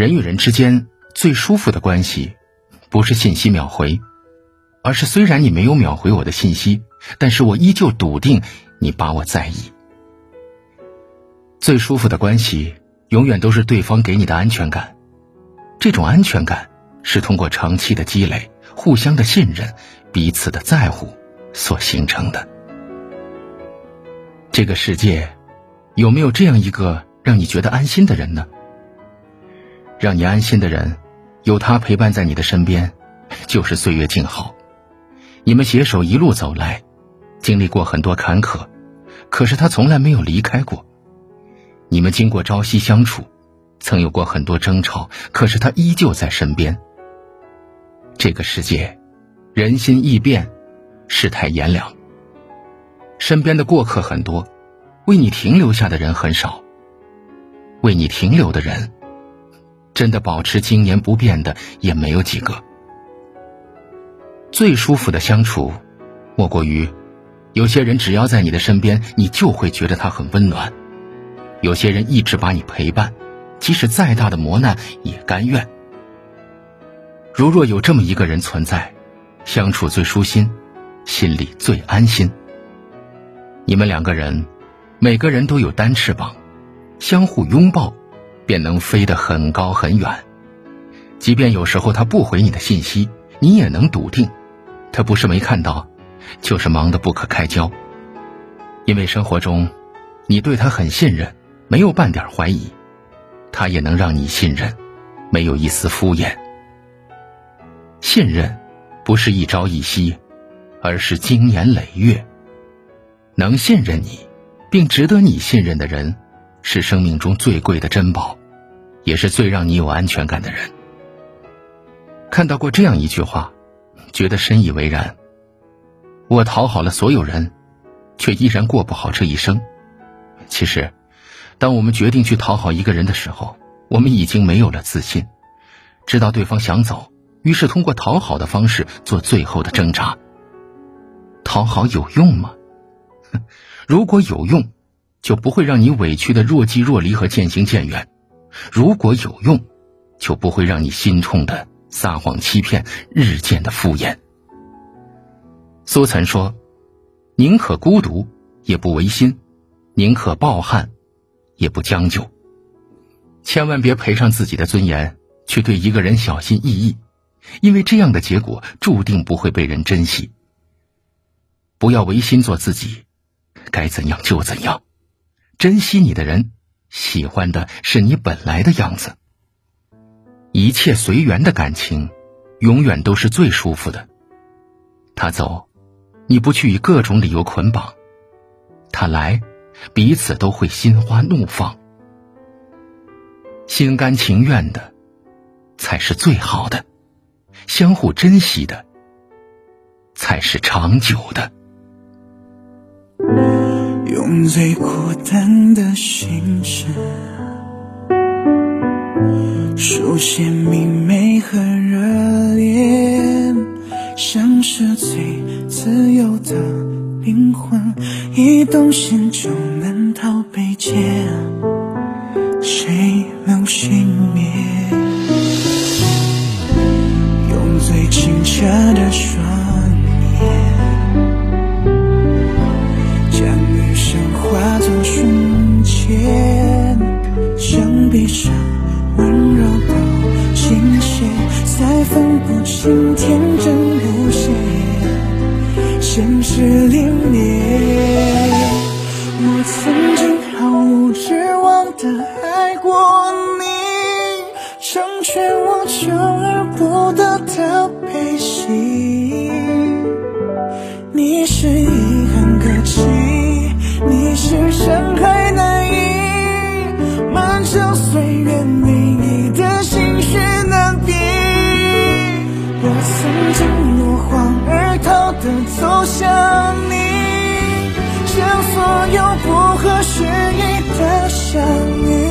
人与人之间最舒服的关系，不是信息秒回，而是虽然你没有秒回我的信息，但是我依旧笃定你把我在意。最舒服的关系，永远都是对方给你的安全感。这种安全感是通过长期的积累、互相的信任、彼此的在乎所形成的。这个世界，有没有这样一个让你觉得安心的人呢？让你安心的人，有他陪伴在你的身边，就是岁月静好。你们携手一路走来，经历过很多坎坷，可是他从来没有离开过。你们经过朝夕相处，曾有过很多争吵，可是他依旧在身边。这个世界，人心易变，世态炎凉。身边的过客很多，为你停留下的人很少。为你停留的人。真的保持经年不变的也没有几个。最舒服的相处，莫过于，有些人只要在你的身边，你就会觉得他很温暖；有些人一直把你陪伴，即使再大的磨难也甘愿。如若有这么一个人存在，相处最舒心，心里最安心。你们两个人，每个人都有单翅膀，相互拥抱。便能飞得很高很远，即便有时候他不回你的信息，你也能笃定，他不是没看到，就是忙得不可开交。因为生活中，你对他很信任，没有半点怀疑，他也能让你信任，没有一丝敷衍。信任，不是一朝一夕，而是经年累月。能信任你，并值得你信任的人，是生命中最贵的珍宝。也是最让你有安全感的人。看到过这样一句话，觉得深以为然。我讨好了所有人，却依然过不好这一生。其实，当我们决定去讨好一个人的时候，我们已经没有了自信，知道对方想走，于是通过讨好的方式做最后的挣扎。讨好有用吗？如果有用，就不会让你委屈的若即若离和渐行渐远。如果有用，就不会让你心痛的撒谎欺骗，日渐的敷衍。苏岑说：“宁可孤独，也不违心；宁可抱憾，也不将就。千万别赔上自己的尊严，去对一个人小心翼翼，因为这样的结果注定不会被人珍惜。不要违心做自己，该怎样就怎样，珍惜你的人。”喜欢的是你本来的样子，一切随缘的感情，永远都是最舒服的。他走，你不去以各种理由捆绑；他来，彼此都会心花怒放。心甘情愿的，才是最好的；相互珍惜的，才是长久的。用最孤单的心事，书写明媚和热烈，像是最自由的灵魂，一动心就难逃被劫，谁能熄灭？用最清澈的双。劝我求而不得的悲喜，你是遗憾可期，你是深海难移，漫长岁月里你的心绪难抵。我曾经落荒而逃的走向你，像所有不合时宜的相遇。